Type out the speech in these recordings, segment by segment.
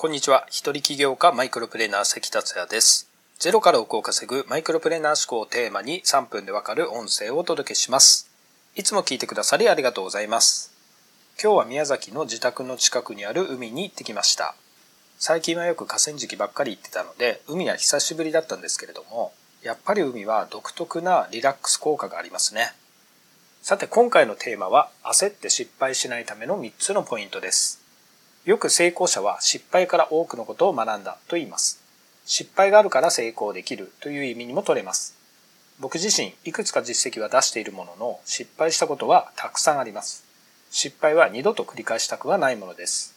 こんにちは。一人起業家マイクロプレーナー関達也です。ゼロから億を稼ぐマイクロプレーナー思考をテーマに3分でわかる音声をお届けします。いつも聞いてくださりありがとうございます。今日は宮崎の自宅の近くにある海に行ってきました。最近はよく河川敷ばっかり行ってたので、海は久しぶりだったんですけれども、やっぱり海は独特なリラックス効果がありますね。さて今回のテーマは焦って失敗しないための3つのポイントです。よく成功者は失敗から多くのことを学んだと言います。失敗があるから成功できるという意味にも取れます。僕自身いくつか実績は出しているものの失敗したことはたくさんあります。失敗は二度と繰り返したくはないものです。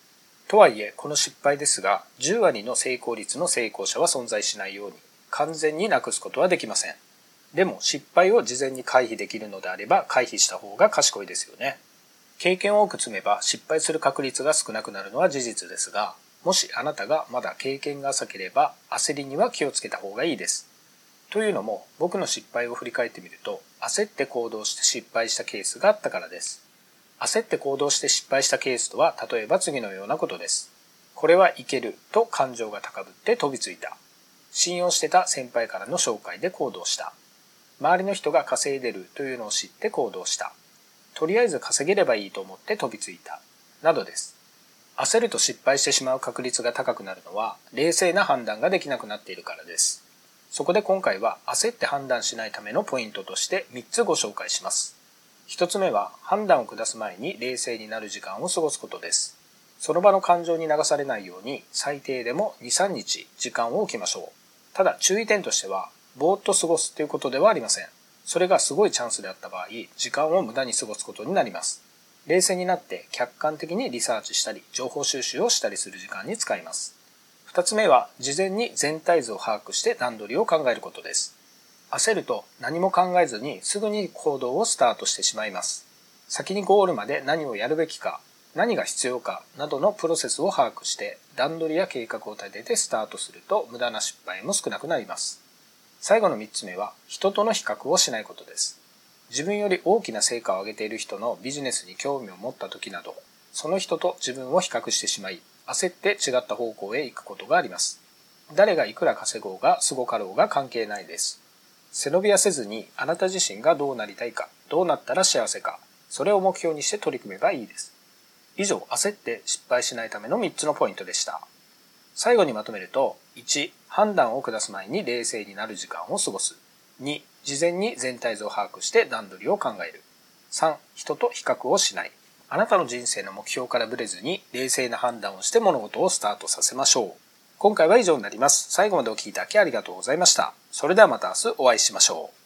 とはいえこの失敗ですが10割の成功率の成功者は存在しないように完全になくすことはできません。でも失敗を事前に回避できるのであれば回避した方が賢いですよね。経験を多く積めば失敗する確率が少なくなるのは事実ですが、もしあなたがまだ経験が浅ければ焦りには気をつけた方がいいです。というのも僕の失敗を振り返ってみると焦って行動して失敗したケースがあったからです。焦って行動して失敗したケースとは例えば次のようなことです。これはいけると感情が高ぶって飛びついた。信用してた先輩からの紹介で行動した。周りの人が稼いでるというのを知って行動した。とりあえず稼げればいいと思って飛びついた。などです。焦ると失敗してしまう確率が高くなるのは、冷静な判断ができなくなっているからです。そこで今回は焦って判断しないためのポイントとして3つご紹介します。1つ目は判断を下す前に冷静になる時間を過ごすことです。その場の感情に流されないように最低でも2、3日時間を置きましょう。ただ注意点としては、ぼーっと過ごすということではありません。それがすごいチャンスであった場合、時間を無駄に過ごすことになります。冷静になって客観的にリサーチしたり、情報収集をしたりする時間に使います。二つ目は、事前に全体図を把握して段取りを考えることです。焦ると何も考えずにすぐに行動をスタートしてしまいます。先にゴールまで何をやるべきか、何が必要かなどのプロセスを把握して段取りや計画を立ててスタートすると無駄な失敗も少なくなります。最後の3つ目は人との比較をしないことです。自分より大きな成果を上げている人のビジネスに興味を持った時など、その人と自分を比較してしまい、焦って違った方向へ行くことがあります。誰がいくら稼ごうがすごかろうが関係ないです。背伸びはせずにあなた自身がどうなりたいか、どうなったら幸せか、それを目標にして取り組めばいいです。以上、焦って失敗しないための3つのポイントでした。最後にまとめると、1、判断を下す前に冷静になる時間を過ごす。2、事前に全体像を把握して段取りを考える。3、人と比較をしない。あなたの人生の目標からブレずに冷静な判断をして物事をスタートさせましょう。今回は以上になります。最後までお聴きいただきありがとうございました。それではまた明日お会いしましょう。